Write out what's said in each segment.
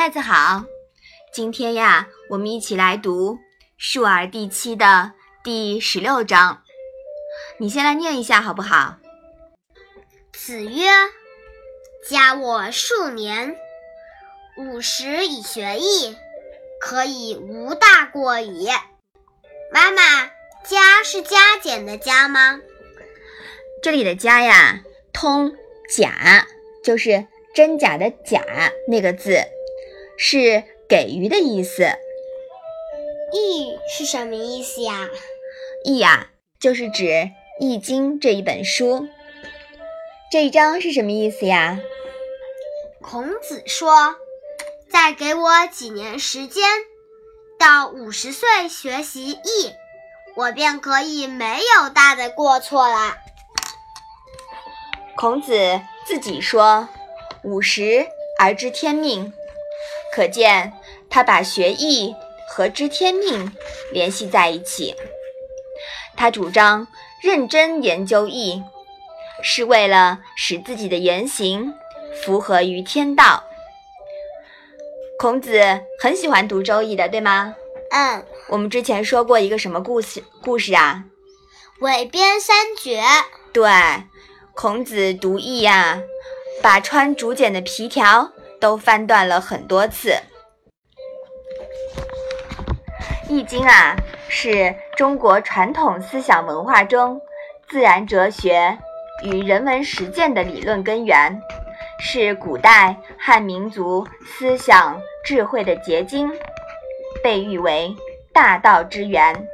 麦子好，今天呀，我们一起来读《述而》第七的第十六章。你先来念一下好不好？子曰：“加我数年，五十以学艺，可以无大过矣。”妈妈，“加”是加减的“加”吗？这里的“加”呀，通“假”，就是真假的“假”那个字。是给予的意思。易是什么意思呀？易呀，就是指《易经》这一本书。这一章是什么意思呀？孔子说：“再给我几年时间，到五十岁学习易，我便可以没有大的过错了。”孔子自己说：“五十而知天命。”可见，他把学艺和知天命联系在一起。他主张认真研究易，是为了使自己的言行符合于天道。孔子很喜欢读《周易》的，对吗？嗯。我们之前说过一个什么故事？故事啊？韦编三绝。对，孔子读易呀，把穿竹简的皮条。都翻断了很多次，《易经》啊，是中国传统思想文化中自然哲学与人文实践的理论根源，是古代汉民族思想智慧的结晶，被誉为大道之源，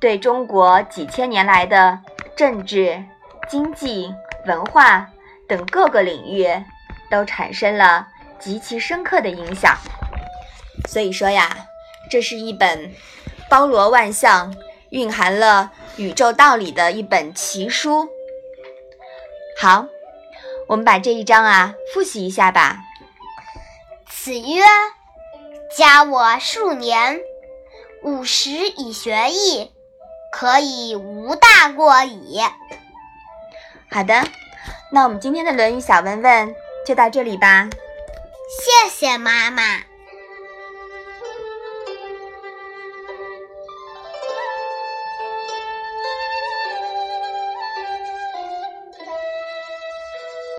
对中国几千年来的政治、经济、文化等各个领域。都产生了极其深刻的影响，所以说呀，这是一本包罗万象、蕴含了宇宙道理的一本奇书。好，我们把这一章啊复习一下吧。子曰：“加我数年，五十以学艺，可以无大过矣。”好的，那我们今天的《论语》小问问。就到这里吧，谢谢妈妈。